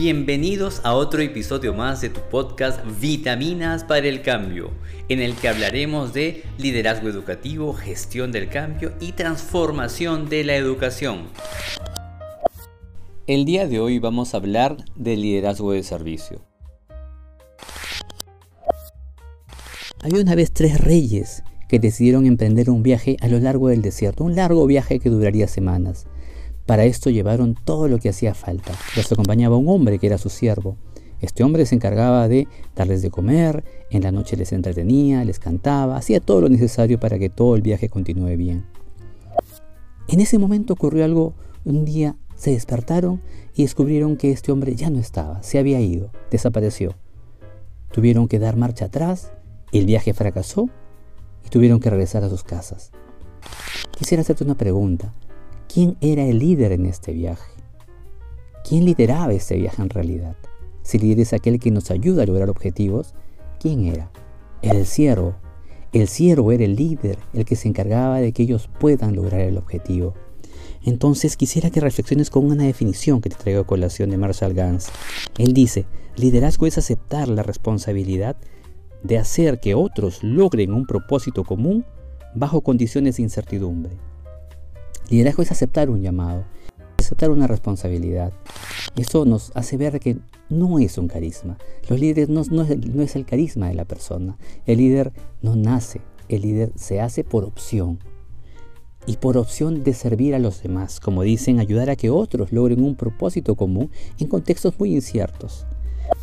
Bienvenidos a otro episodio más de tu podcast Vitaminas para el Cambio, en el que hablaremos de liderazgo educativo, gestión del cambio y transformación de la educación. El día de hoy vamos a hablar de liderazgo de servicio. Había una vez tres reyes que decidieron emprender un viaje a lo largo del desierto, un largo viaje que duraría semanas. Para esto llevaron todo lo que hacía falta. Los acompañaba un hombre que era su siervo. Este hombre se encargaba de darles de comer, en la noche les entretenía, les cantaba, hacía todo lo necesario para que todo el viaje continúe bien. En ese momento ocurrió algo, un día se despertaron y descubrieron que este hombre ya no estaba, se había ido, desapareció. Tuvieron que dar marcha atrás, el viaje fracasó y tuvieron que regresar a sus casas. Quisiera hacerte una pregunta. ¿Quién era el líder en este viaje? ¿Quién lideraba este viaje en realidad? Si líder es aquel que nos ayuda a lograr objetivos, ¿quién era? El siervo. El siervo era el líder, el que se encargaba de que ellos puedan lograr el objetivo. Entonces quisiera que reflexiones con una definición que te traigo a colación de Marshall Gans. Él dice, liderazgo es aceptar la responsabilidad de hacer que otros logren un propósito común bajo condiciones de incertidumbre. Liderazgo es aceptar un llamado, aceptar una responsabilidad. Eso nos hace ver que no es un carisma. Los líderes no, es el, carisma de la persona. El líder no nace, el líder se hace por opción. Y por opción de servir a los demás, como dicen, ayudar a que otros logren un propósito común en contextos muy inciertos.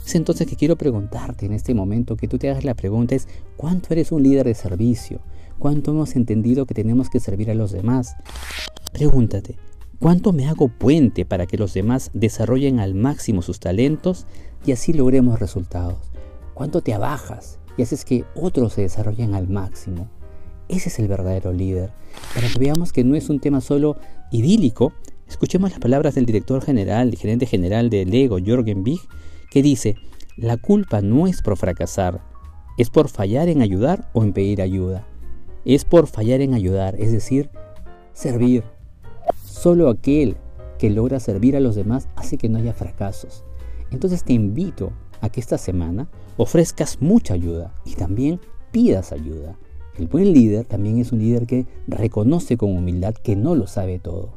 Es entonces que quiero preguntarte en este momento, que tú te hagas la pregunta es, ¿cuánto eres un líder de servicio? ¿Cuánto hemos entendido que tenemos que servir a los demás? Pregúntate, ¿cuánto me hago puente para que los demás desarrollen al máximo sus talentos y así logremos resultados? ¿Cuánto te abajas y haces que otros se desarrollen al máximo? Ese es el verdadero líder. Para que veamos que no es un tema solo idílico, escuchemos las palabras del director general, el gerente general de Lego, Jorgen Big, que dice, la culpa no es por fracasar, es por fallar en ayudar o en pedir ayuda. Es por fallar en ayudar, es decir, servir, Solo aquel que logra servir a los demás hace que no haya fracasos. Entonces te invito a que esta semana ofrezcas mucha ayuda y también pidas ayuda. El buen líder también es un líder que reconoce con humildad que no lo sabe todo.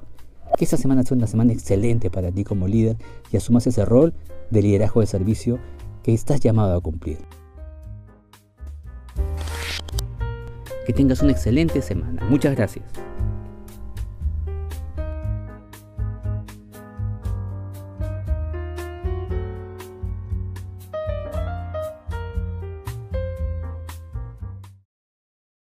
Que esta semana sea una semana excelente para ti como líder y asumas ese rol de liderazgo de servicio que estás llamado a cumplir. Que tengas una excelente semana. Muchas gracias.